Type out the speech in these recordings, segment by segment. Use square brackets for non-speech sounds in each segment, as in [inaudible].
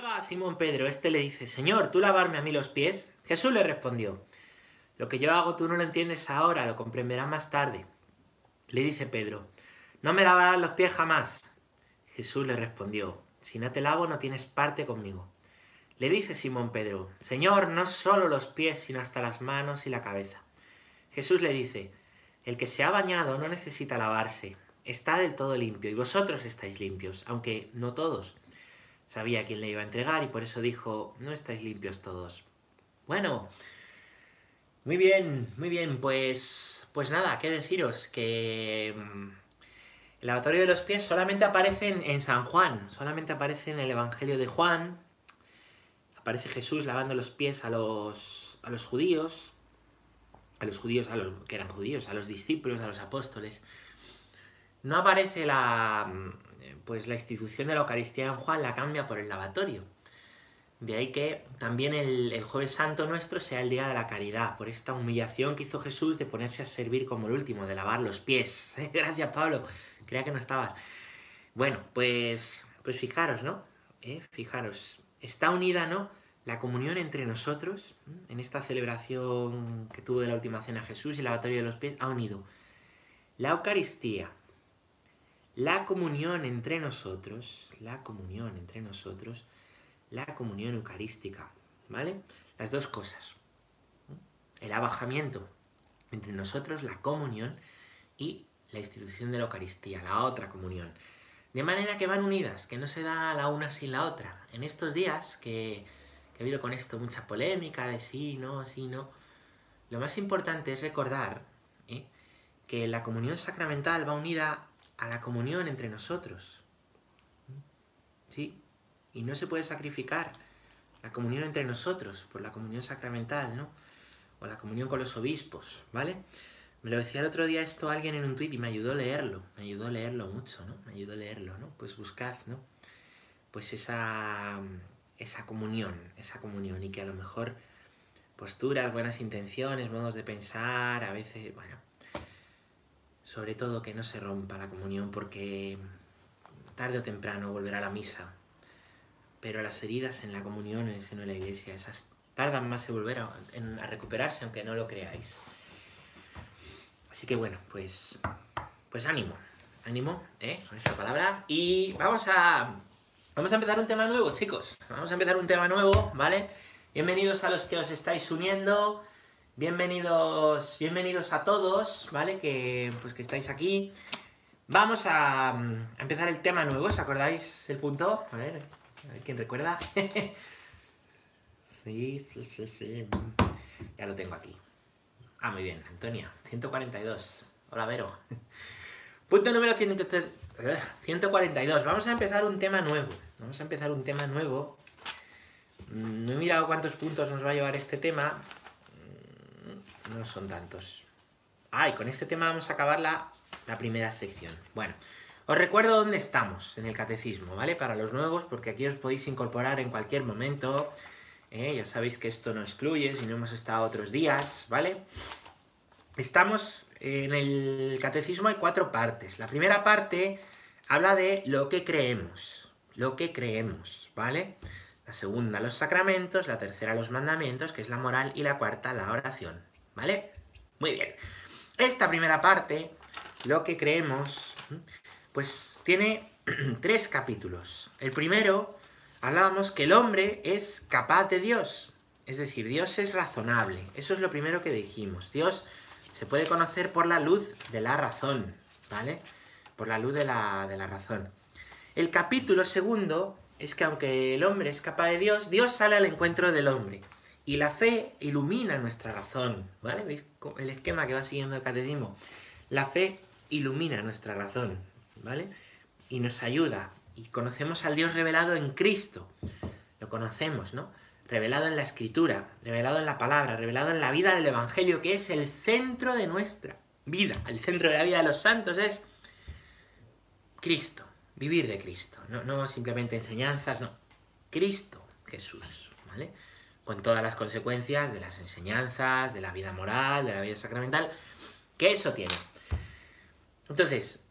llega Simón Pedro, este le dice, Señor, ¿tú lavarme a mí los pies? Jesús le respondió, lo que yo hago tú no lo entiendes ahora, lo comprenderás más tarde. Le dice Pedro, no me lavarás los pies jamás. Jesús le respondió, si no te lavo no tienes parte conmigo. Le dice Simón Pedro, Señor, no solo los pies, sino hasta las manos y la cabeza. Jesús le dice, el que se ha bañado no necesita lavarse, está del todo limpio, y vosotros estáis limpios, aunque no todos sabía quién le iba a entregar y por eso dijo, no estáis limpios todos. Bueno, muy bien, muy bien, pues, pues nada, qué deciros, que mm, el lavatorio de los pies solamente aparece en, San Juan, solamente aparece en el Evangelio de Juan, aparece Jesús lavando los pies a los, a los judíos, a los judíos a los, que eran judíos, a los discípulos, a los apóstoles. No aparece la, pues la institución de la Eucaristía en Juan la cambia por el lavatorio. De ahí que también el, jueves santo nuestro sea el día de la caridad, por esta humillación que hizo Jesús de ponerse a servir como el último, de lavar los pies. [laughs] Gracias Pablo, creía que no estabas. Bueno, pues, pues fijaros, ¿no? ¿Eh? Fijaros, está unida, ¿no? La comunión entre nosotros, en esta celebración que tuvo de la última cena Jesús y el lavatorio de los pies, ha unido la Eucaristía, la comunión entre nosotros, la comunión entre nosotros, la comunión eucarística, ¿vale? Las dos cosas. El abajamiento entre nosotros, la comunión y la institución de la Eucaristía, la otra comunión. De manera que van unidas, que no se da la una sin la otra. En estos días que, ha habido con esto mucha polémica de sí, no, sí, no, lo más importante es recordar ¿eh? que la comunión sacramental va unida a la comunión entre nosotros. ¿Sí? Y no se puede sacrificar la comunión entre nosotros por la comunión sacramental, ¿no? O la comunión con los obispos, ¿vale? Me lo decía el otro día esto alguien en un tuit y me ayudó a leerlo, me ayudó a leerlo mucho, ¿no? Me ayudó a leerlo, ¿no? Pues buscad, ¿no? Pues esa, esa comunión, esa comunión y que a lo mejor posturas, buenas intenciones, modos de pensar, a veces, bueno, sobre todo que no se rompa la comunión porque tarde o temprano volverá la misa. Pero las heridas en la comunión, en el seno de la iglesia, esas tardan más en volver a, recuperarse, aunque no lo creáis. Así que bueno, pues, pues ánimo, ánimo, ¿eh? Con esta palabra. Y vamos a, vamos a empezar un tema nuevo, chicos. Vamos a empezar un tema nuevo, ¿vale? Bienvenidos a los que os estáis uniendo. Bienvenidos, bienvenidos a todos, ¿vale? Que, pues que estáis aquí. Vamos a, empezar el tema nuevo, ¿os acordáis el punto? A ver, a ver quién recuerda. [laughs] sí, sí, sí, sí. Ya lo tengo aquí. Ah, muy bien, Antonia. 142. Hola, Vero. Punto número 142. Vamos a empezar un tema nuevo. Vamos a empezar un tema nuevo. Mm, no he mirado cuántos puntos nos va a llevar este tema, no son tantos. Ah, y con este tema vamos a acabar la, primera sección. Bueno, os recuerdo dónde estamos en el catecismo, ¿vale? Para los nuevos, porque aquí os podéis incorporar en cualquier momento. ¿eh? Ya sabéis que esto no excluye si no hemos estado otros días, ¿vale? Estamos en el catecismo, hay cuatro partes. La primera parte habla de lo que creemos, lo que creemos, ¿vale? La segunda, los sacramentos, la tercera, los mandamientos, que es la moral, y la cuarta, la oración. ¿Vale? Muy bien. Esta primera parte, lo que creemos, pues tiene [clears throat] tres capítulos. El primero, hablábamos que el hombre es capaz de Dios. Es decir, Dios es razonable. Eso es lo primero que dijimos. Dios se puede conocer por la luz de la razón, ¿vale? Por la luz de la, de la razón. El capítulo segundo es que aunque el hombre es capaz de Dios, Dios sale al encuentro del hombre. Y la fe ilumina nuestra razón, ¿vale? ¿Veis el esquema que va siguiendo el catecismo? La fe ilumina nuestra razón, ¿vale? Y nos ayuda. Y conocemos al Dios revelado en Cristo. Lo conocemos, ¿no? Revelado en la Escritura, revelado en la palabra, revelado en la vida del Evangelio, que es el centro de nuestra vida. El centro de la vida de los santos es Cristo, vivir de Cristo. No, no simplemente enseñanzas, no. Cristo, Jesús, ¿vale? Con todas las consecuencias de las enseñanzas, de la vida moral, de la vida sacramental, que eso tiene. Entonces,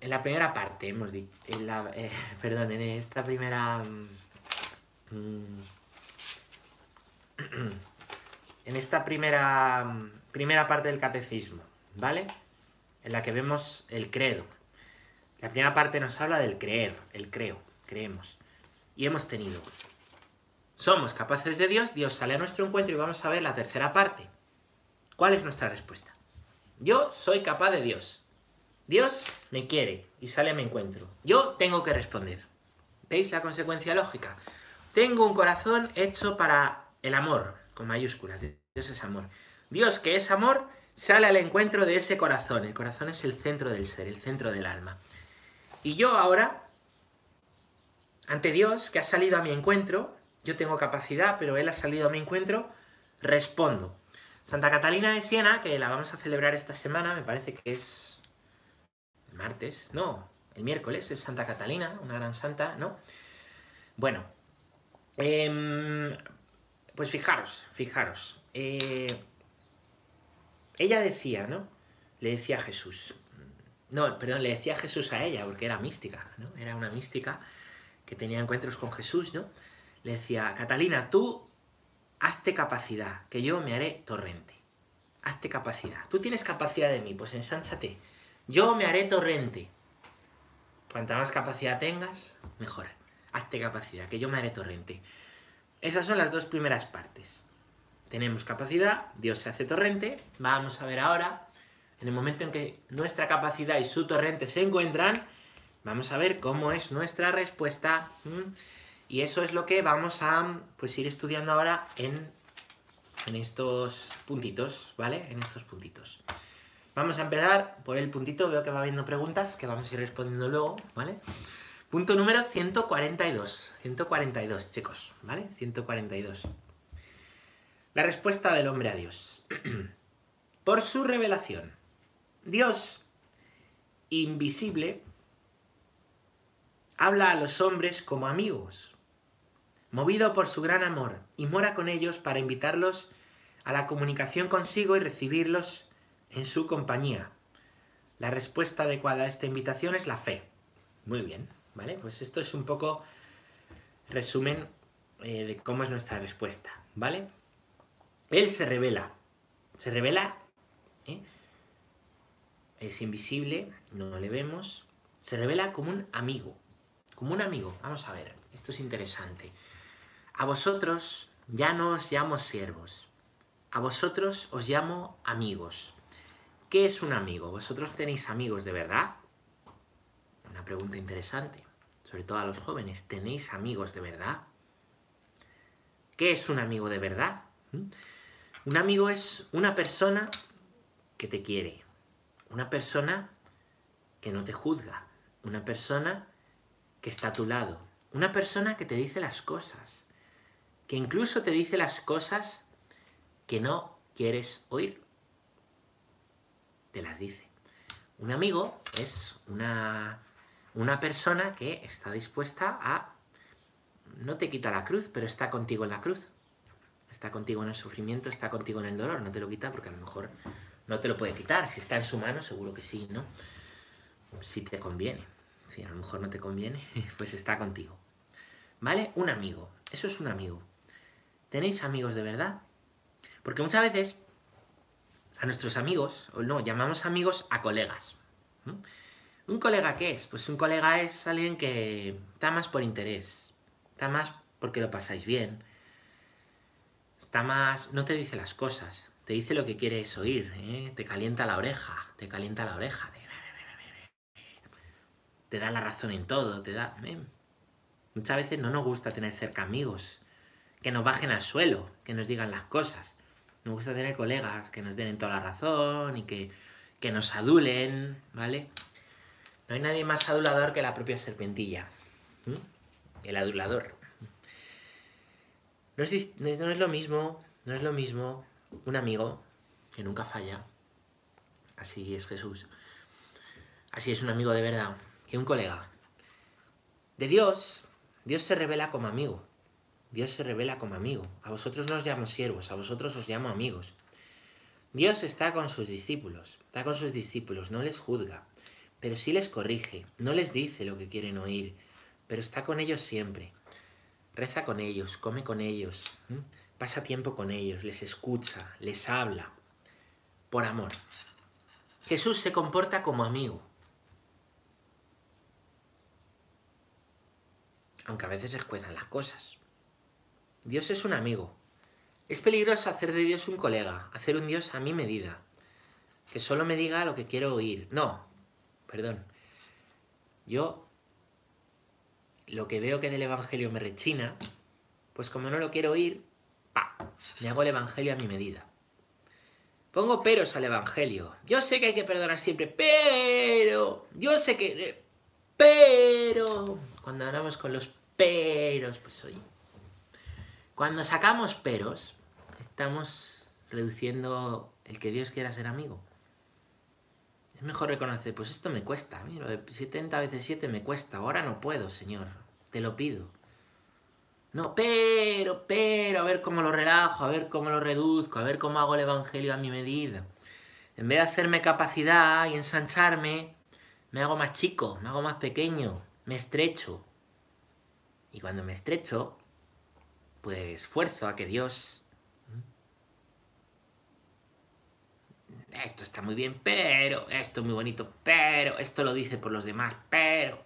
en la primera parte hemos dicho, eh, [laughs] perdón, en esta primera, mm, [clears throat] en esta primera, primera parte del catecismo, ¿vale? En la que vemos el credo. La primera parte nos habla del creer, el creo, creemos. Y hemos tenido. Somos capaces de Dios, Dios sale a nuestro encuentro y vamos a ver la tercera parte. ¿Cuál es nuestra respuesta? Yo soy capaz de Dios. Dios me quiere y sale a mi encuentro. Yo tengo que responder. ¿Veis la consecuencia lógica? Tengo un corazón hecho para el amor, con mayúsculas. Dios es amor. Dios, que es amor, sale al encuentro de ese corazón. El corazón es el centro del ser, el centro del alma. Y yo ahora, ante Dios, que ha salido a mi encuentro, yo tengo capacidad, pero Él ha salido a mi encuentro, respondo. Santa Catalina de Siena, que la vamos a celebrar esta semana, me parece que es el martes, no, el miércoles, es Santa Catalina, una gran santa, ¿no? Bueno, em, pues fijaros, fijaros. Eh, ella decía, ¿no? Le decía a Jesús. No, perdón, le decía a Jesús a ella, porque era mística, ¿no? Era una mística que tenía encuentros con Jesús, ¿no? Decía, Catalina, tú hazte capacidad, que yo me haré torrente. Hazte capacidad. Tú tienes capacidad de mí, pues ensánchate. Yo me haré torrente. Cuanta más capacidad tengas, mejor. Hazte capacidad, que yo me haré torrente. Esas son las dos primeras partes. Tenemos capacidad, Dios se hace torrente. Vamos a ver ahora, en el momento en que nuestra capacidad y su torrente se encuentran, vamos a ver cómo es nuestra respuesta. Y eso es lo que vamos a pues, ir estudiando ahora en, en estos puntitos, ¿vale? En estos puntitos. Vamos a empezar por el puntito, veo que va habiendo preguntas que vamos a ir respondiendo luego, ¿vale? Punto número 142. 142, chicos, ¿vale? 142. La respuesta del hombre a Dios. [clears throat] por su revelación. Dios, invisible, habla a los hombres como amigos, movido por su gran amor, y mora con ellos para invitarlos a la comunicación consigo y recibirlos en su compañía. La respuesta adecuada a esta invitación es la fe. Muy bien. ¿Vale? Pues esto es un poco resumen eh, de cómo es nuestra respuesta, ¿vale? Él se revela, se revela, ¿eh? es invisible, no le vemos, se revela como un amigo, como un amigo, vamos a ver, esto es interesante. A vosotros ya no os llamo siervos, a vosotros os llamo amigos. ¿Qué es un amigo? ¿Vosotros tenéis amigos de verdad? Una pregunta interesante sobre todo a los jóvenes, ¿tenéis amigos de verdad? ¿Qué es un amigo de verdad? ¿Mm? Un amigo es una persona que te quiere, una persona que no te juzga, una persona que está a tu lado, una persona que te dice las cosas, que incluso te dice las cosas que no quieres oír. Te las dice. Un amigo es una una persona que está dispuesta a... No te quita la cruz, pero está contigo en la cruz. Está contigo en el sufrimiento, está contigo en el dolor. No te lo quita porque a lo mejor no te lo puede quitar. Si está en su mano, seguro que sí, ¿no? Si te conviene. Si a lo mejor no te conviene, [laughs] pues está contigo. ¿Vale? Un amigo. Eso es un amigo. ¿Tenéis amigos de verdad? Porque muchas veces a nuestros amigos, o no, llamamos amigos a colegas. ¿Un colega qué es? Pues un colega es alguien que está más por interés, está más porque lo pasáis bien, está más... no te dice las cosas, te dice lo que quieres oír, ¿eh? te calienta la oreja, te calienta la oreja, te da la razón en todo, te da... ¿eh? Muchas veces no nos gusta tener cerca amigos, que nos bajen al suelo, que nos digan las cosas. Nos gusta tener colegas que nos den toda la razón y que, que nos adulen, ¿vale? No hay nadie más adulador que la propia serpentilla. El adulador. No es, no es, lo mismo, no es lo mismo un amigo que nunca falla. Así es Jesús. Así es un amigo de verdad. Que un colega. De Dios, Dios se revela como amigo. Dios se revela como amigo. A vosotros no os llamo siervos, a vosotros os llamo amigos. Dios está con sus discípulos, está con sus discípulos, no les juzga, pero sí les corrige, no les dice lo que quieren oír, pero está con ellos siempre. reza con ellos, come con ellos, pasa tiempo con ellos, les escucha, les habla, por amor. Jesús se comporta como amigo. Aunque a veces escuezan las cosas. Dios es un amigo. Es peligroso hacer de Dios un colega, hacer un Dios a mi medida. Que solo me diga lo que quiero oír. No, perdón. Yo lo que veo que del Evangelio me rechina, pues como no lo quiero oír, pa, me hago el Evangelio a mi medida. Pongo peros al Evangelio. Yo sé que hay que perdonar siempre, pero... Yo sé que... Pero... Cuando hablamos con los peros, pues oye. Cuando sacamos peros, estamos reduciendo el que Dios quiera ser amigo. Es mejor reconocer, pues esto me cuesta, mira, de 70 veces 7 me cuesta, ahora no puedo, Señor, te lo pido. No, pero, pero, a ver cómo lo relajo, a ver cómo lo reduzco, a ver cómo hago el Evangelio a mi medida. En vez de hacerme capacidad y ensancharme, me hago más chico, me hago más pequeño, me estrecho. Y cuando me estrecho, pues esfuerzo a que Dios esto está muy bien, pero, esto es muy bonito, pero, esto lo dice por los demás, pero.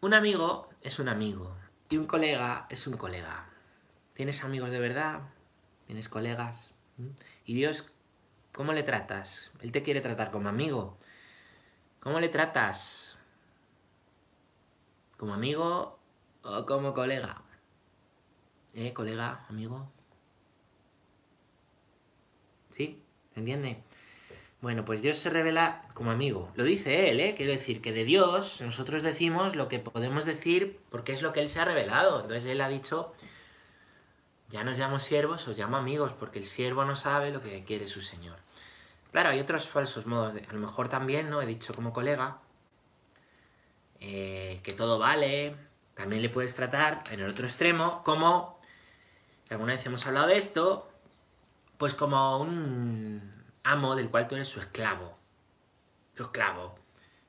Un amigo es un amigo y un colega es un colega. ¿Tienes amigos de verdad? ¿Tienes colegas? ¿Mm? ¿Y Dios cómo le tratas? Él te quiere tratar como amigo. ¿Cómo le tratas? ¿Como amigo o como colega? ¿Eh, colega, amigo? ¿Sí? ¿Entiende? Bueno, pues Dios se revela como amigo. Lo dice Él, ¿eh? Quiero decir que de Dios nosotros decimos lo que podemos decir porque es lo que Él se ha revelado. Entonces Él ha dicho, ya nos llamo siervos, os llamo amigos, porque el siervo no sabe lo que quiere su Señor. Claro, hay otros falsos modos. A lo mejor también, ¿no? He dicho como colega, eh, que todo vale. También le puedes tratar en el otro extremo como, alguna vez hemos hablado de esto, pues como un amo del cual tú eres su esclavo. Su esclavo.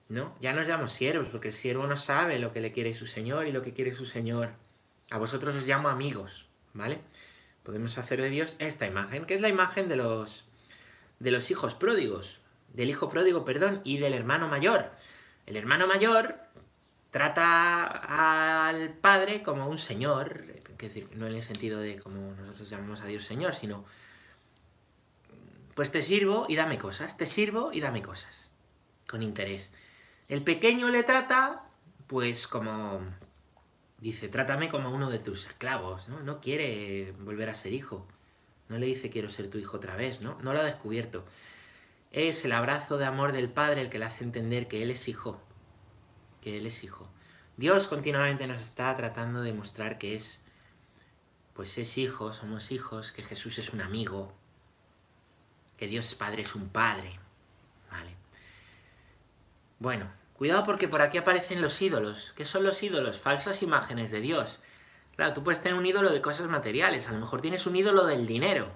¿No? Ya nos llamamos siervos, porque el siervo no sabe lo que le quiere su señor y lo que quiere su señor. A vosotros os llamo amigos, ¿vale? Podemos hacer de Dios esta imagen, que es la imagen de los, de los hijos pródigos, del hijo pródigo, perdón, y del hermano mayor. El hermano mayor trata al padre como un señor, decir, no en el sentido de como nosotros llamamos a Dios señor, sino pues te sirvo y dame cosas, te sirvo y dame cosas, con interés. El pequeño le trata, pues como, dice, trátame como uno de tus esclavos, ¿no? No quiere volver a ser hijo. No le dice quiero ser tu hijo otra vez, ¿no? No lo ha descubierto. Es el abrazo de amor del Padre el que le hace entender que Él es hijo. Que Él es hijo. Dios continuamente nos está tratando de mostrar que es, pues es hijo, somos hijos, que Jesús es un amigo, que Dios Padre es un Padre. ¿Vale? Bueno, cuidado porque por aquí aparecen los ídolos. ¿Qué son los ídolos? Falsas imágenes de Dios. Claro, tú puedes tener un ídolo de cosas materiales, a lo mejor tienes un ídolo del dinero,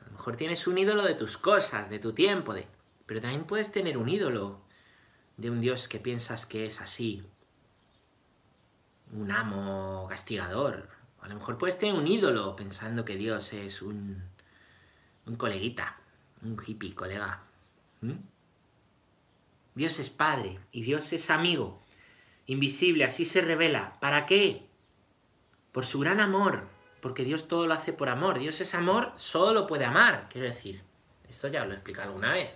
a lo mejor tienes un ídolo de tus cosas, de tu tiempo, de... pero también puedes tener un ídolo de un Dios que piensas que es así, un amo castigador. A lo mejor puedes tener un ídolo pensando que Dios es un, un coleguita, un hippie, colega. Dios es Padre y Dios es amigo, invisible, así se revela. ¿Para qué? Por su gran amor, porque Dios todo lo hace por amor. Dios es amor, solo puede amar, quiero decir. Esto ya lo he explicado alguna vez.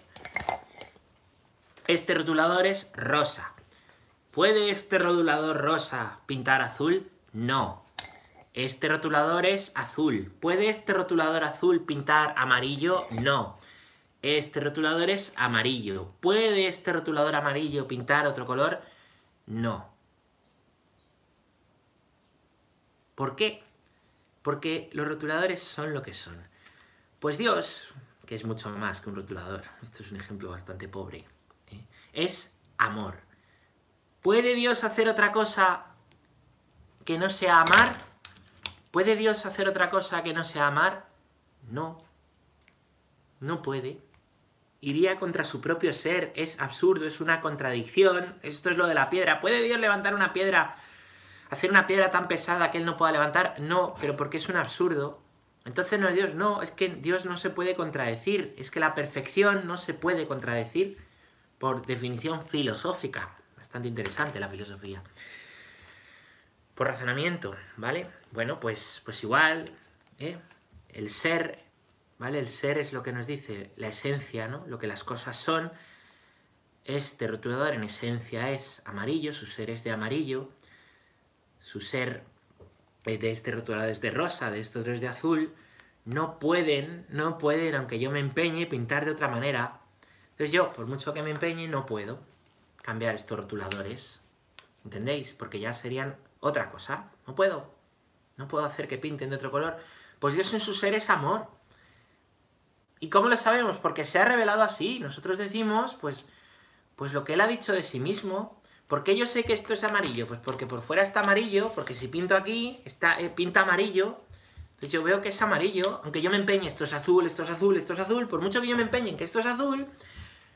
Este rotulador es rosa. ¿Puede este rotulador rosa pintar azul? No. Este rotulador es azul. ¿Puede este rotulador azul pintar amarillo? No. Este rotulador es amarillo. ¿Puede este rotulador amarillo pintar otro color? No. ¿Por qué? Porque los rotuladores son lo que son. Pues Dios, que es mucho más que un rotulador, esto es un ejemplo bastante pobre, ¿eh? es amor. ¿Puede Dios hacer otra cosa que no sea amar? ¿Puede Dios hacer otra cosa que no sea amar? No. No puede iría contra su propio ser, es absurdo, es una contradicción, esto es lo de la piedra. ¿Puede Dios levantar una piedra hacer una piedra tan pesada que él no pueda levantar. No, pero porque es un absurdo. Entonces no es Dios, no, es que Dios no se puede contradecir, es que la perfección no se puede contradecir por definición filosófica. Bastante interesante la filosofía. Por razonamiento, ¿vale? Bueno, pues, pues igual, ¿eh? el ser, ¿vale? El ser es lo que nos dice la esencia, ¿no? Lo que las cosas son. Este rotulador en esencia es amarillo, su ser es de amarillo, su ser eh, de este rotulador es de rosa, de estos es de azul, no pueden, no pueden, aunque yo me empeñe, pintar de otra manera. Entonces yo, por mucho que me empeñe, no puedo cambiar estos rotuladores. ¿Entendéis? Porque ya serían otra cosa. No puedo. No puedo hacer que pinten de otro color. Pues Dios en su ser es amor. ¿Y cómo lo sabemos? Porque se ha revelado así. Nosotros decimos, pues, pues lo que Él ha dicho de sí mismo, ¿Por qué yo sé que esto es amarillo? Pues porque por fuera está amarillo, porque si pinto aquí, está, eh, pinta amarillo. Entonces yo veo que es amarillo, aunque yo me empeñe, esto es azul, esto es azul, esto es azul, por mucho que yo me empeñe en que esto es azul,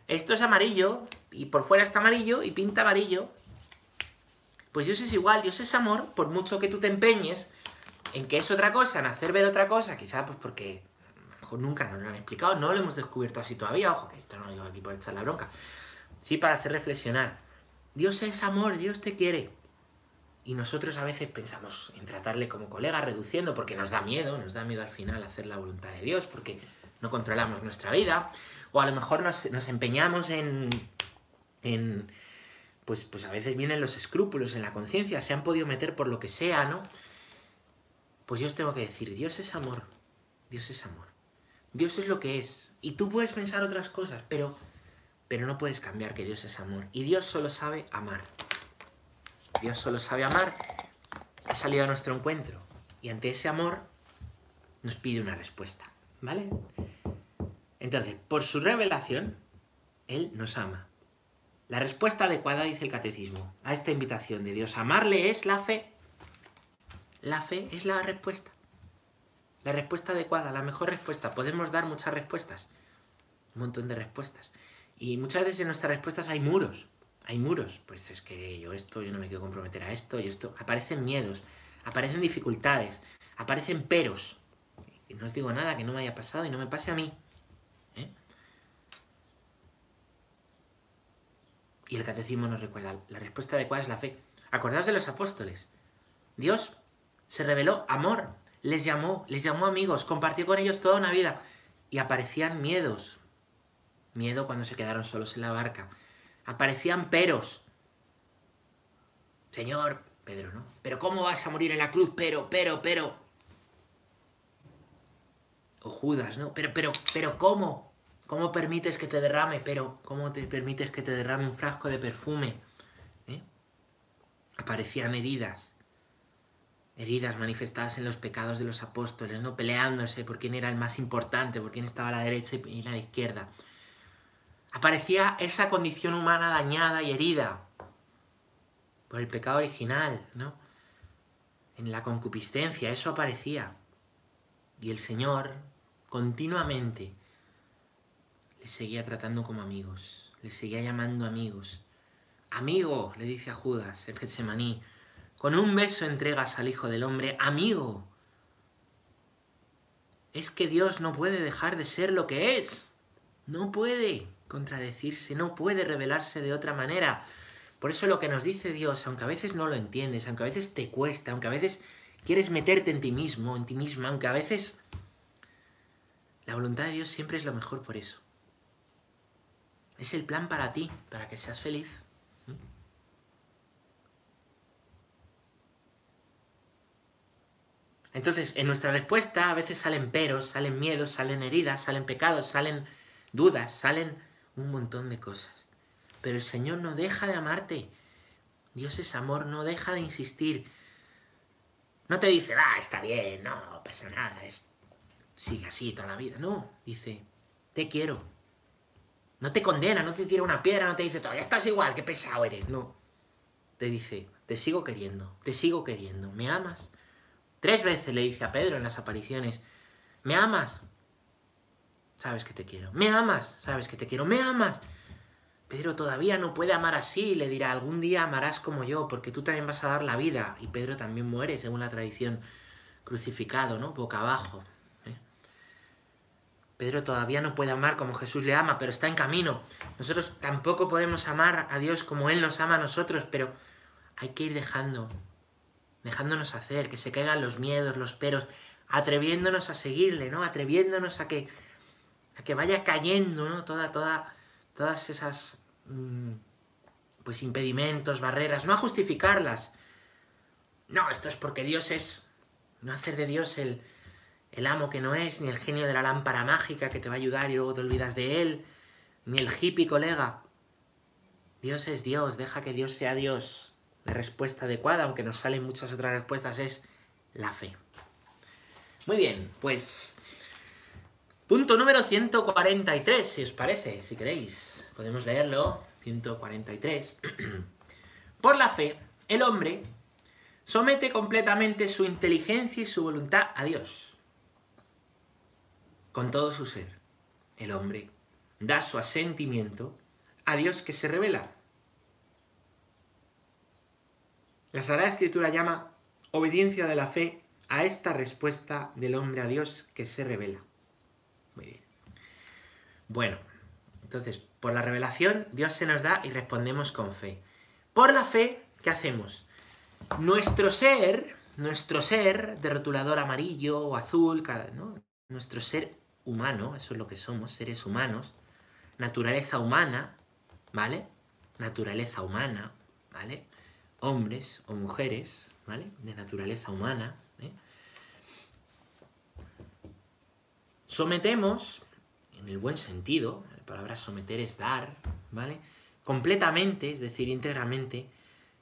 esto es amarillo, y por fuera está amarillo, y pinta amarillo. Pues Dios es igual, Dios es amor, por mucho que tú te empeñes en que es otra cosa, en hacer ver otra cosa, quizá pues porque a lo mejor nunca nos lo han explicado, no lo hemos descubierto así todavía, ojo, que esto no lo digo aquí por echar la bronca, sí para hacer reflexionar. Dios es amor, Dios te quiere. Y nosotros a veces pensamos en tratarle como colega, reduciendo, porque nos da miedo, nos da miedo al final hacer la voluntad de Dios, porque no controlamos nuestra vida, o a lo mejor nos, empeñamos en, en, pues, pues a veces vienen los escrúpulos en la conciencia, se han podido meter por lo que sea, ¿no? Pues yo os tengo que decir, Dios es amor, Dios es amor, Dios es lo que es, y tú puedes pensar otras cosas, pero pero no puedes cambiar que Dios es amor. Y Dios solo sabe amar. Dios solo sabe amar. Ha salido a nuestro encuentro. Y ante ese amor nos pide una respuesta. ¿Vale? Entonces, por su revelación, Él nos ama. La respuesta adecuada, dice el catecismo, a esta invitación de Dios a amarle es la fe. La fe es la respuesta. La respuesta adecuada, la mejor respuesta. Podemos dar muchas respuestas. Un montón de respuestas. Y muchas veces en nuestras respuestas hay muros. Hay muros. Pues es que yo esto, yo no me quiero comprometer a esto, y esto. Aparecen miedos, aparecen dificultades, aparecen peros. No os digo nada que no me haya pasado y no me pase a mí. ¿eh? Y el catecismo nos recuerda, la respuesta adecuada es la fe. Acordaos de los apóstoles. Dios se reveló amor, les llamó, les llamó amigos, compartió con ellos toda una vida. Y aparecían miedos, miedo cuando se quedaron solos en la barca. Aparecían peros. Señor, Pedro, ¿no? Pero ¿cómo vas a morir en la cruz? Pero, pero, pero. O Judas, ¿no? Pero, pero, pero, ¿cómo? ¿Cómo permites que te derrame? Pero, ¿cómo te permites que te derrame un frasco de perfume? ¿Eh? Aparecían heridas. Heridas manifestadas en los pecados de los apóstoles, ¿no? Peleándose por quién era el más importante, por quién estaba a la derecha y a la izquierda aparecía esa condición humana dañada y herida por el pecado original, ¿no? En la concupiscencia, eso aparecía. Y el Señor continuamente les seguía tratando como amigos, les seguía llamando amigos. Amigo, le dice a Judas en Getsemaní, con un beso entregas al Hijo del Hombre, amigo. Es que Dios no puede dejar de ser lo que es. No puede contradecirse, no puede revelarse de otra manera. Por eso lo que nos dice Dios, aunque a veces no lo entiendes, aunque a veces te cuesta, aunque a veces quieres meterte en ti mismo, en ti misma, aunque a veces la voluntad de Dios siempre es lo mejor por eso. Es el plan para ti, para que seas feliz. Entonces, en nuestra respuesta a veces salen peros, salen miedos, salen heridas, salen pecados, salen dudas, salen un montón de cosas. Pero el Señor no deja de amarte. Dios es amor, no deja de insistir. No te dice, ah, está bien, no, pasa nada, es... sigue así toda la vida. No, dice, te quiero. No te condena, no te tira una piedra, no te dice, todavía estás igual, qué pesado eres. No. Te dice, te sigo queriendo, te sigo queriendo, ¿me amas? Tres veces le dice a Pedro en las apariciones, ¿me amas? sabes que te quiero. Me amas, sabes que te quiero. Me amas. Pedro todavía no puede amar así, le dirá, algún día amarás como yo, porque tú también vas a dar la vida. Y Pedro también muere, según la tradición, crucificado, ¿no? Boca abajo. ¿eh? Pedro todavía no puede amar como Jesús le ama, pero está en camino. Nosotros tampoco podemos amar a Dios como Él nos ama a nosotros, pero hay que ir dejando, dejándonos hacer, que se caigan los miedos, los peros, atreviéndonos a seguirle, ¿no? Atreviéndonos a que, a que vaya cayendo, ¿no? Toda, toda, todas esas Mm, pues impedimentos, barreras, no a justificarlas. No, esto es porque Dios es, no hacer de Dios el, el amo que no es, ni el genio de la lámpara mágica que te va a ayudar y luego te olvidas de él, ni el hippie colega. Dios es Dios, deja que Dios sea Dios. La respuesta adecuada, aunque nos salen muchas otras respuestas, es la fe. Muy bien, pues punto número 143, si os parece, si queréis podemos leerlo, 143. [clears throat] Por la fe, el hombre somete completamente su inteligencia y su voluntad a Dios. Con todo su ser, el hombre da su asentimiento a Dios que se revela. La Sagrada Escritura llama obediencia de la fe a esta respuesta del hombre a Dios que se revela. Muy bien. Bueno, entonces, por la revelación, Dios se nos da y respondemos con fe. Por la fe, ¿qué hacemos? Nuestro ser, nuestro ser de rotulador amarillo o azul, nuestro ser humano, eso es lo que somos, seres humanos, naturaleza humana, ¿vale? Naturaleza humana, ¿vale? Hombres o mujeres, ¿vale? De naturaleza humana. ¿eh? Sometemos, en el buen sentido, palabra someter es dar, ¿vale? Completamente, es decir, íntegramente,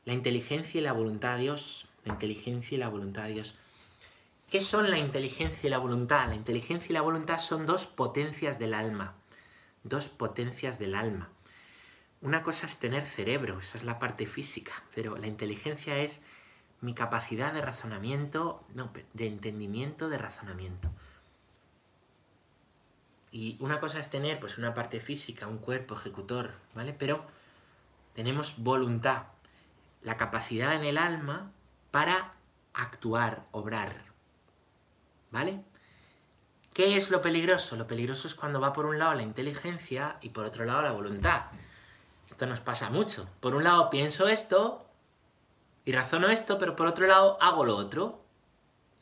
la inteligencia y la voluntad Dios. La inteligencia y la voluntad de Dios. ¿Qué son la inteligencia y la voluntad? La inteligencia y la voluntad son dos potencias del alma. Dos potencias del alma. Una cosa es tener cerebro, esa es la parte física, pero la inteligencia es mi capacidad de razonamiento, no, de entendimiento, de razonamiento. Y una cosa es tener pues una parte física, un cuerpo ejecutor, ¿vale? Pero tenemos voluntad, la capacidad en el alma para actuar, obrar. ¿Vale? ¿Qué es lo peligroso? Lo peligroso es cuando va por un lado la inteligencia y por otro lado la voluntad. Esto nos pasa mucho. Por un lado pienso esto y razono esto, pero por otro lado hago lo otro.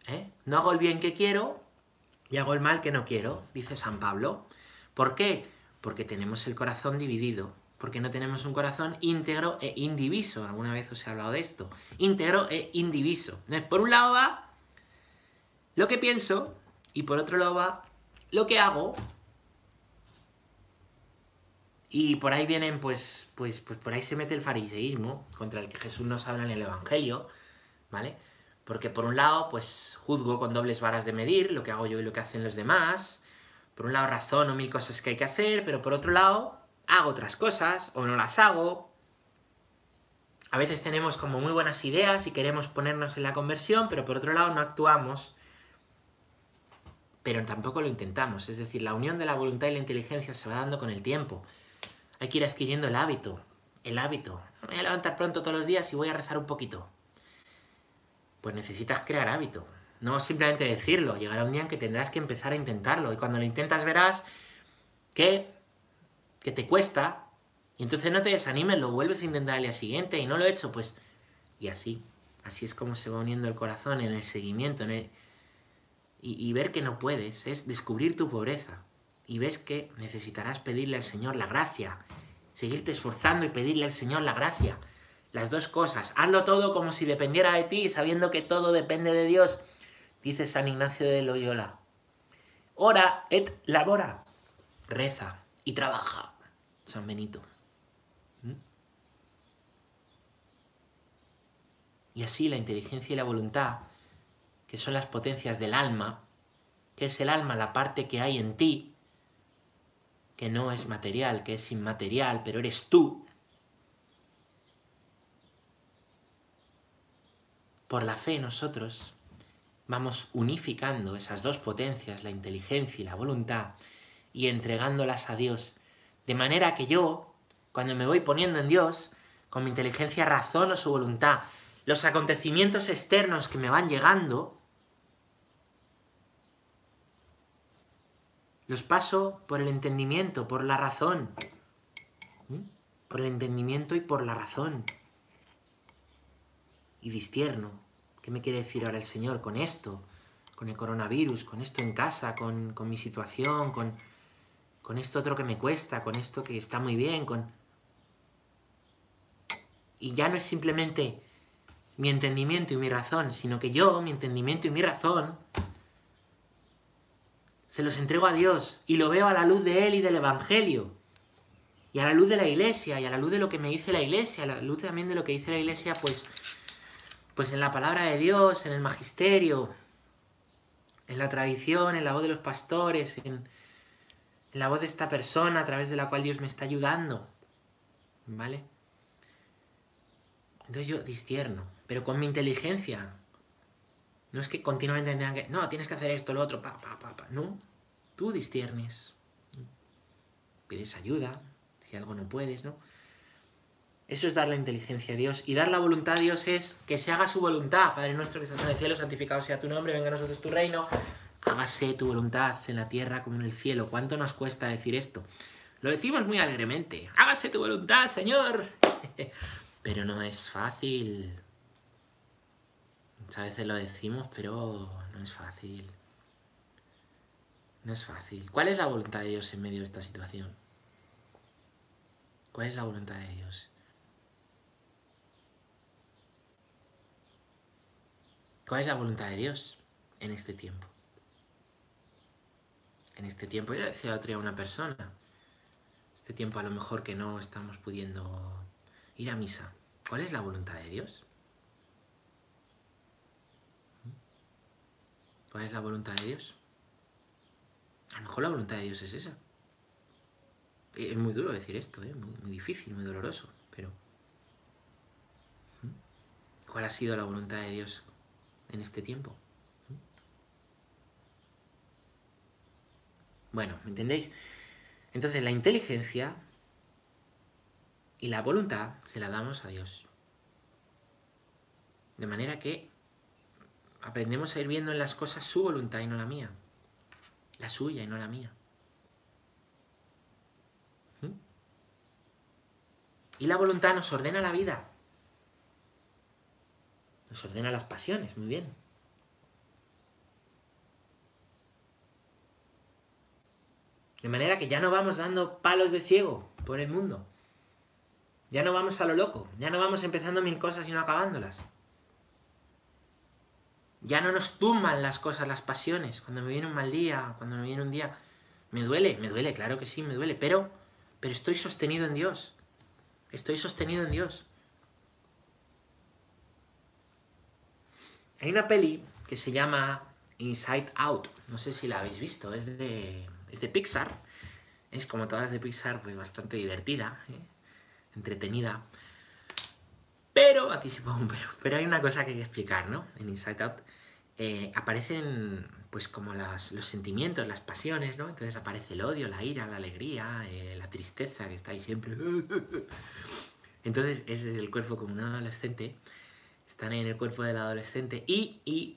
¿eh? No hago el bien que quiero y hago el mal que no quiero, dice San Pablo. ¿Por qué? Porque tenemos el corazón dividido, porque no tenemos un corazón íntegro e indiviso. Alguna vez os he hablado de esto. Íntegro e indiviso. Por un lado va lo que pienso y por otro lado va lo que hago. Y por ahí vienen, pues, pues, pues por ahí se mete el fariseísmo, contra el que Jesús nos habla en el Evangelio, ¿vale? Porque por un lado, pues juzgo con dobles varas de medir lo que hago yo y lo que hacen los demás. Por un lado razono mil cosas que hay que hacer, pero por otro lado hago otras cosas o no las hago. A veces tenemos como muy buenas ideas y queremos ponernos en la conversión, pero por otro lado no actuamos. Pero tampoco lo intentamos. Es decir, la unión de la voluntad y la inteligencia se va dando con el tiempo. Hay que ir adquiriendo el hábito. El hábito. Me voy a levantar pronto todos los días y voy a rezar un poquito pues necesitas crear hábito. No simplemente decirlo, llegará un día en que tendrás que empezar a intentarlo. Y cuando lo intentas verás que, que te cuesta. Y entonces no te desanimes, lo vuelves a intentar al día siguiente y no lo he hecho, pues... Y así, así es como se va uniendo el corazón en el seguimiento, en el... Y, y ver que no puedes, es descubrir tu pobreza. Y ves que necesitarás pedirle al Señor la gracia, seguirte esforzando y pedirle al Señor la gracia las dos cosas. Hazlo todo como si dependiera de ti, sabiendo que todo depende de Dios, dice San Ignacio de Loyola. Ora et labora. Reza y trabaja. San Benito. ¿Mm? Y así la inteligencia y la voluntad, que son las potencias del alma, que es el alma, la parte que hay en ti, que no es material, que es inmaterial, pero eres tú, Por la fe nosotros vamos unificando esas dos potencias, la inteligencia y la voluntad, y entregándolas a Dios, de manera que yo cuando me voy poniendo en Dios, con mi inteligencia razón o su voluntad, los acontecimientos externos que me van llegando, los paso por el entendimiento, por la razón. ¿Mm? Por el entendimiento y por la razón. Y distierno. ¿Qué me quiere decir ahora el Señor con esto? Con el coronavirus, con esto en casa, con, mi situación, con, con esto otro que me cuesta, con esto que está muy bien, con... Y ya no es simplemente mi entendimiento y mi razón, sino que yo, mi entendimiento y mi razón, se los entrego a Dios y lo veo a la luz de Él y del Evangelio. Y a la luz de la iglesia, y a la luz de lo que me dice la iglesia, a la luz también de lo que dice la iglesia, pues, pues en la palabra de Dios, en el magisterio, en la tradición, en la voz de los pastores, en, la voz de esta persona a través de la cual Dios me está ayudando. ¿Vale? Entonces yo discierno, pero con mi inteligencia. No es que continuamente tengan que, no, tienes que hacer esto, lo otro, pa, pa, pa, pa. No, tú disciernes. Pides ayuda, si algo no puedes, ¿no? Eso es dar la inteligencia a Dios. Y dar la voluntad a Dios es que se haga su voluntad. Padre nuestro que estás en el cielo, santificado sea tu nombre, venga a nosotros tu reino. Hágase tu voluntad en la tierra como en el cielo. ¿Cuánto nos cuesta decir esto? Lo decimos muy alegremente. Hágase tu voluntad, Señor. [laughs] Pero no es fácil. Muchas veces lo decimos, pero no es fácil. No es fácil. ¿Cuál es la voluntad de Dios en medio de esta situación? ¿Cuál es la voluntad de Dios? ¿Cuál es la voluntad de Dios en este tiempo? En este tiempo, yo decía otro día a una persona, este tiempo a lo mejor que no estamos pudiendo ir a misa. ¿Cuál es la voluntad de Dios? ¿Cuál es la voluntad de Dios? A lo mejor la voluntad de Dios es esa. Es muy duro decir esto, ¿eh? muy, difícil, muy doloroso, pero ¿cuál ha sido la voluntad de Dios en este tiempo? Bueno, ¿me entendéis? Entonces la inteligencia y la voluntad se la damos a Dios. De manera que aprendemos a ir viendo en las cosas su voluntad y no la mía. La suya y no la mía. ¿Mm? Y la voluntad nos ordena la vida. Nos ordena las pasiones, muy bien. De manera que ya no vamos dando palos de ciego por el mundo. Ya no vamos a lo loco, ya no vamos empezando mil cosas y no acabándolas. Ya no nos tumban las cosas, las pasiones. Cuando me viene un mal día, cuando me viene un día, me duele, me duele, claro que sí, me duele, pero, pero estoy sostenido en Dios. Estoy sostenido en Dios. Hay una peli que se llama Inside Out. No sé si la habéis visto, es de, es de Pixar. Es como todas las de Pixar, pues bastante divertida. ¿eh? entretenida. Pero, aquí sí pongo un pero, pero hay una cosa que hay que explicar, ¿no? En Inside Out eh, aparecen, pues, como los sentimientos, las pasiones, ¿no? Entonces aparece el odio, la ira, la alegría, eh, la tristeza, que está ahí siempre. [laughs] Entonces, ese es el cuerpo como un adolescente. Están en el cuerpo del adolescente y, y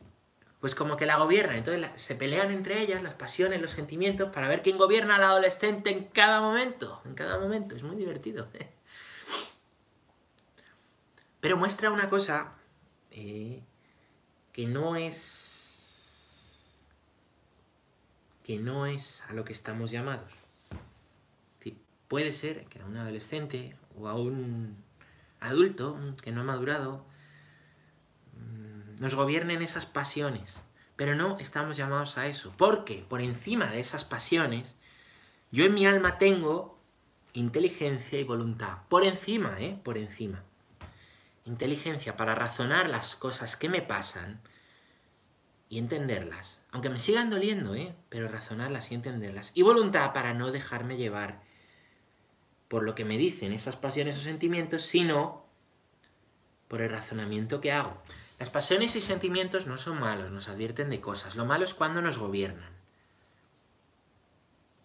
pues como que la gobierna. Entonces se pelean entre ellas las pasiones, los sentimientos, para ver quién gobierna al adolescente en cada momento. En cada momento. Es muy divertido. ¿eh? Pero muestra una cosa que no es. que no es a lo que estamos llamados. puede ser que a un adolescente o a un adulto que no ha madurado mm, nos gobiernen esas pasiones. Pero no estamos llamados a eso. Porque por encima de esas pasiones, yo en mi alma tengo inteligencia y voluntad. Por encima, ¿eh? Por encima inteligencia para razonar las cosas que me pasan y entenderlas. Aunque me sigan doliendo, ¿eh? pero razonarlas y entenderlas. Y voluntad para no dejarme llevar por lo que me dicen esas pasiones o sentimientos, sino por el razonamiento que hago. Las pasiones y sentimientos no son malos, nos advierten de cosas. Lo malo es cuando nos gobiernan.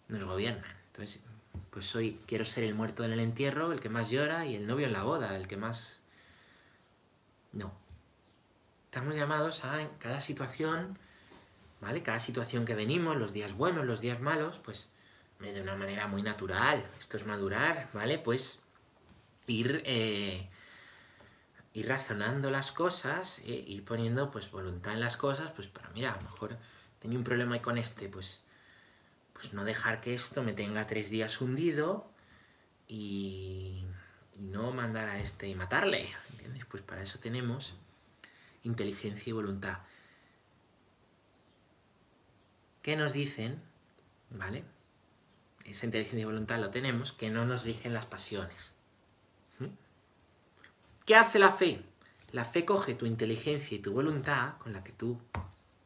Nos gobiernan. Entonces, pues soy, quiero ser el muerto en el entierro, el que más llora, y el novio en la boda, el que más... No. Estamos llamados a, cada situación, ¿vale? Cada situación que venimos, los días buenos, los días malos, pues de una manera muy natural. Esto es madurar, ¿vale? Pues ir, eh, ir razonando las cosas, eh, ir poniendo pues voluntad en las cosas, pues para, mira, a lo mejor tenía un problema con este, pues pues no dejar que esto me tenga tres días hundido y, no mandar a este y matarle, ¿entiendes? Pues para eso tenemos inteligencia y voluntad. ¿Qué nos dicen? ¿Vale? Esa inteligencia y voluntad lo tenemos, que no nos rigen las pasiones. ¿Mm? ¿Qué hace la fe? La fe coge tu inteligencia y tu voluntad, con la que tú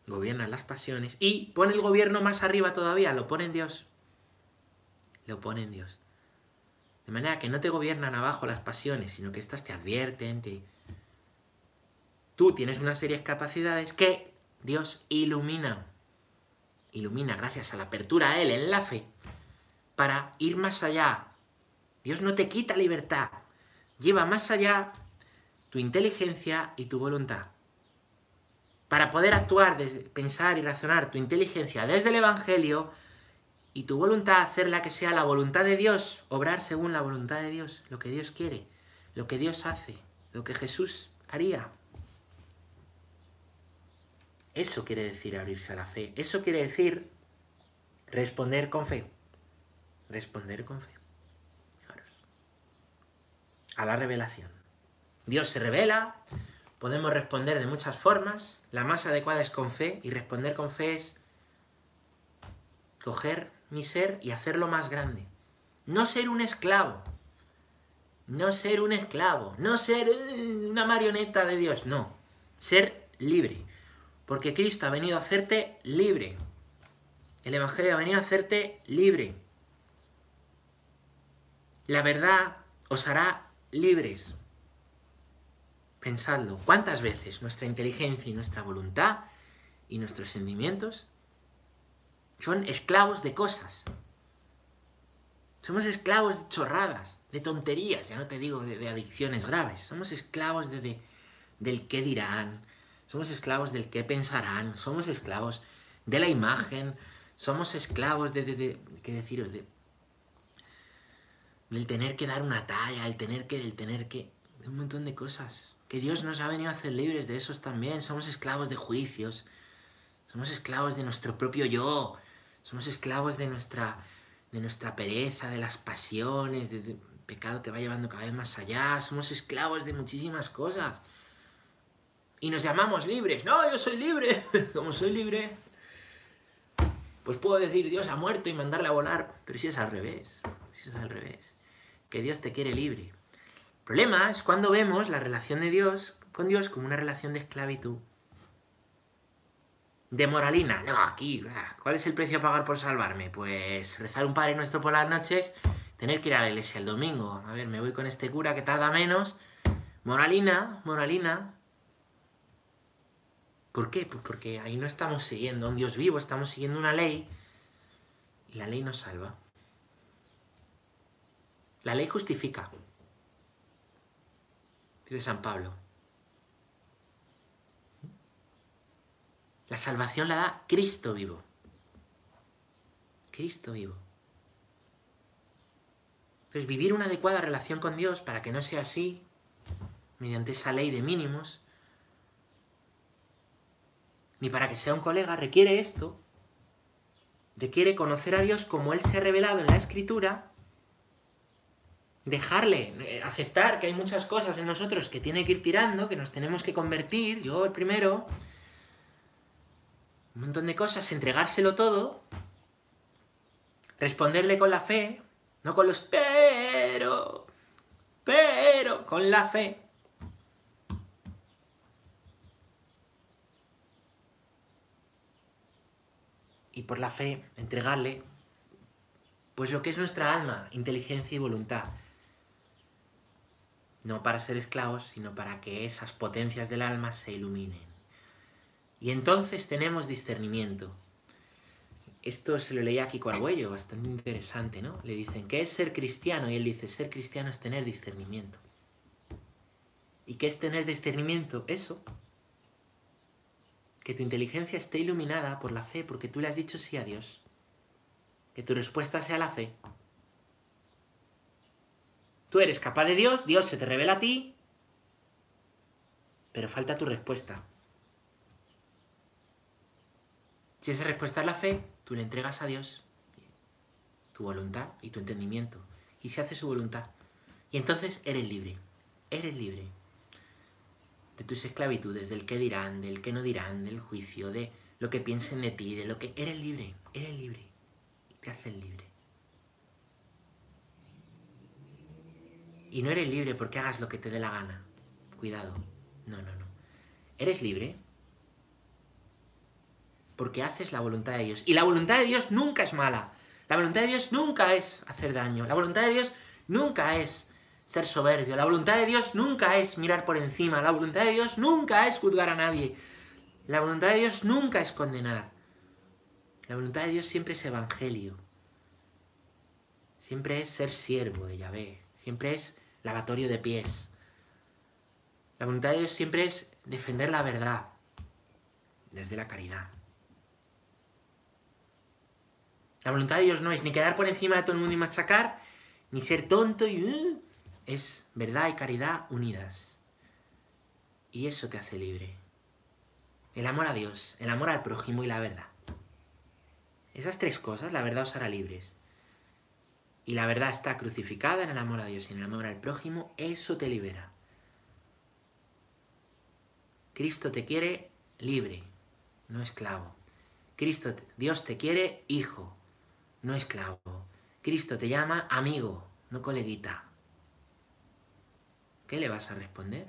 gobiernan las pasiones y pone el gobierno más arriba todavía, lo pone en Dios. Lo pone en Dios. De manera que no te gobiernan abajo las pasiones, sino que estas te advierten, te... Tú tienes una serie de capacidades que Dios ilumina. Ilumina gracias a la apertura a Él en la fe para ir más allá. Dios no te quita libertad, lleva más allá tu inteligencia y tu voluntad para poder actuar, pensar y razonar tu inteligencia desde el Evangelio y tu voluntad hacerla que sea la voluntad de Dios, obrar según la voluntad de Dios, lo que Dios quiere, lo que Dios hace, lo que Jesús haría. Eso quiere decir abrirse a la fe. Eso quiere decir responder con fe. Responder con fe. A la revelación. Dios se revela, podemos responder de muchas formas, la más adecuada es con fe y responder con fe es coger mi ser y hacerlo más grande. No ser un esclavo. No ser un esclavo. No ser eh, una marioneta de Dios. No. Ser libre. Porque Cristo ha venido a hacerte libre. El Evangelio ha venido a hacerte libre. La verdad os hará libres. Pensadlo, ¿cuántas veces nuestra inteligencia y nuestra voluntad y nuestros sentimientos son esclavos de cosas? Somos esclavos de chorradas, de tonterías, ya no te digo de, adicciones graves. Somos esclavos de, del qué dirán, somos esclavos del qué pensarán, somos esclavos de la imagen, somos esclavos de, de, ¿qué deciros? De, del tener que dar una talla, el tener que, del tener que, de un montón de cosas que Dios nos ha venido a hacer libres de esos también. Somos esclavos de juicios, somos esclavos de nuestro propio yo, somos esclavos de nuestra, de nuestra pereza, de las pasiones, de, pecado te va llevando cada vez más allá, somos esclavos de muchísimas cosas. Y nos llamamos libres. No, yo soy libre. [laughs] Como soy libre, pues puedo decir Dios ha muerto y mandarle a volar. Pero si es al revés, si es al revés, que Dios te quiere libre. El problema es cuando vemos la relación de Dios con Dios como una relación de esclavitud. De moralina. No, aquí, ah, ¿cuál es el precio a pagar por salvarme? Pues rezar un Padre Nuestro por las noches, tener que ir a la iglesia el domingo. A ver, me voy con este cura que tarda menos. Moralina, moralina. ¿Por qué? Pues porque ahí no estamos siguiendo a un Dios vivo, estamos siguiendo una ley. Y la ley nos salva. La ley justifica de San Pablo. La salvación la da Cristo vivo. Cristo vivo. Entonces, vivir una adecuada relación con Dios para que no sea así, mediante esa ley de mínimos, ni para que sea un colega, requiere esto, requiere conocer a Dios como Él se ha revelado en la Escritura dejarle, eh, aceptar que hay muchas cosas en nosotros que tiene que ir tirando, que nos tenemos que convertir, yo el primero, un montón de cosas, entregárselo todo, responderle con la fe, no con los pero, pero, con la fe. Y por la fe entregarle pues lo que es nuestra alma, inteligencia y voluntad no para ser esclavos, sino para que esas potencias del alma se iluminen. Y entonces tenemos discernimiento. Esto se lo leía a Kiko Arguello, bastante interesante, ¿no? Le dicen, ¿qué es ser cristiano? Y él dice, ser cristiano es tener discernimiento. ¿Y qué es tener discernimiento? Eso. Que tu inteligencia esté iluminada por la fe, porque tú le has dicho sí a Dios. Que tu respuesta sea la fe. Tú eres capaz de Dios, Dios se te revela a ti, pero falta tu respuesta. Si esa respuesta es la fe, tú le entregas a Dios tu voluntad y tu entendimiento. Y se hace su voluntad. Y entonces eres libre. Eres libre. De tus esclavitudes, del qué dirán, del qué no dirán, del juicio, de lo que piensen de ti, de lo que... Eres libre, eres libre. Te haces libre. Y no eres libre porque hagas lo que te dé la gana. Cuidado. No, no, no. Eres libre porque haces la voluntad de Dios. Y la voluntad de Dios nunca es mala. La voluntad de Dios nunca es hacer daño. La voluntad de Dios nunca es ser soberbio. La voluntad de Dios nunca es mirar por encima. La voluntad de Dios nunca es juzgar a nadie. La voluntad de Dios nunca es condenar. La voluntad de Dios siempre es evangelio. Siempre es ser siervo de Yahvé. Siempre es lavatorio de pies. La voluntad de Dios siempre es defender la verdad desde la caridad. La voluntad de Dios no es ni quedar por encima de todo el mundo y machacar, ni ser tonto y... Uh, es verdad y caridad unidas. Y eso te hace libre. El amor a Dios, el amor al prójimo y la verdad. Esas tres cosas, la verdad os hará libres. Y la verdad está crucificada en el amor a Dios y en el amor al prójimo, eso te libera. Cristo te quiere libre, no esclavo. Cristo, Dios te quiere hijo, no esclavo. Cristo te llama amigo, no coleguita. ¿Qué le vas a responder?